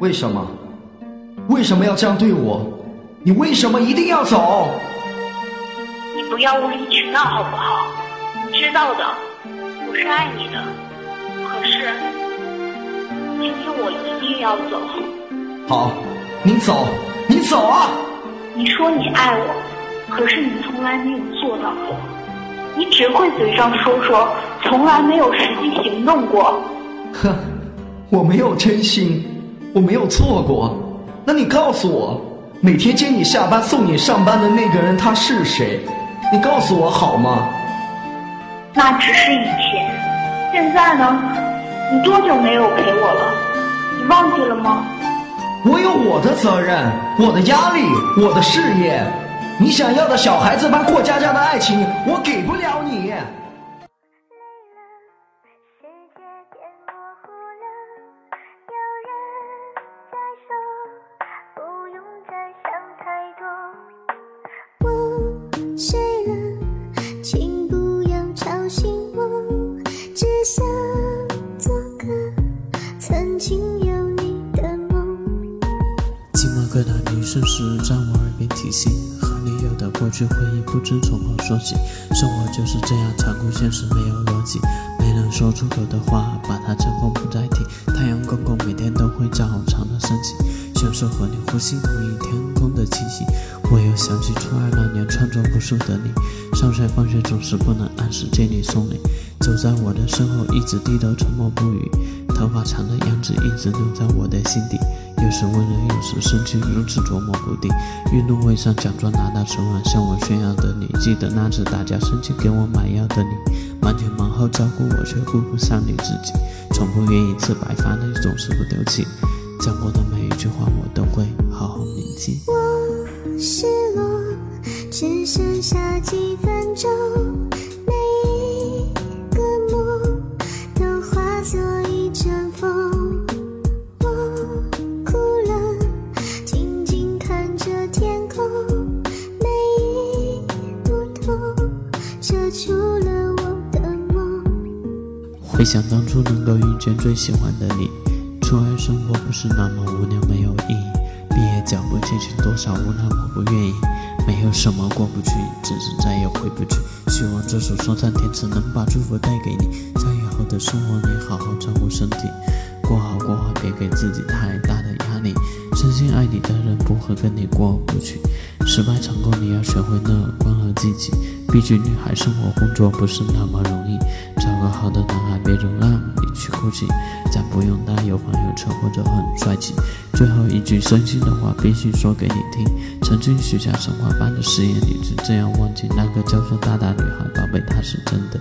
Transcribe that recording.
为什么？为什么要这样对我？你为什么一定要走？你不要无理取闹好不好？你知道的，我是爱你的。可是，今天我一定要走。好，你走，你走啊！你说你爱我，可是你从来没有做到过。你只会嘴上说说，从来没有实际行动过。哼，我没有真心，我没有错过。那你告诉我，每天接你下班、送你上班的那个人他是谁？你告诉我好吗？那只是以前，现在呢？你多久没有陪我了？你忘记了吗？我有我的责任，我的压力，我的事业。你想要的小孩子般过家家的爱情，我给不了你。可那女生时在我耳边提醒，和你有的过去回忆不知从何说起。生活就是这样残酷，现实没有逻辑，没能说出口的话，把它成功不再提。太阳公公每天都会照常的升起，享受和你呼吸同一天空的气息。我又想起初二那年穿着不输的你，上学放学总是不能按时接你送你，走在我的身后一直低头沉默不语，头发长的样子一直留在我的心底。有时温柔，有时生气，如此琢磨不定。运动会上假装拿到手腕向我炫耀的你，记得那次打架生气给我买药的你，忙前忙后照顾我却顾不上你自己，从不愿意吃白饭的你总是不丢弃。讲过的每一句话我都会好好铭记。我失落，只剩下几分钟。回想当初能够遇见最喜欢的你，初二生活不是那么无聊没有意义，毕业脚步渐行多少无奈我不愿意，没有什么过不去，只是再也回不去。希望这首说唱填词能把祝福带给你，在以后的生活里好好照顾身体，过好过好，别给自己太大的压力。真心爱你的人不会跟你过不去，失败成功你要学会乐观和积极。毕竟女孩生活工作不是那么容易，找个好的男孩别总让你去哭泣，咱不用担有房有车或者很帅气。最后一句真心的话必须说给你听，曾经许下神话般的誓言，你就这样忘记那个叫做大大女孩，宝贝她是真的。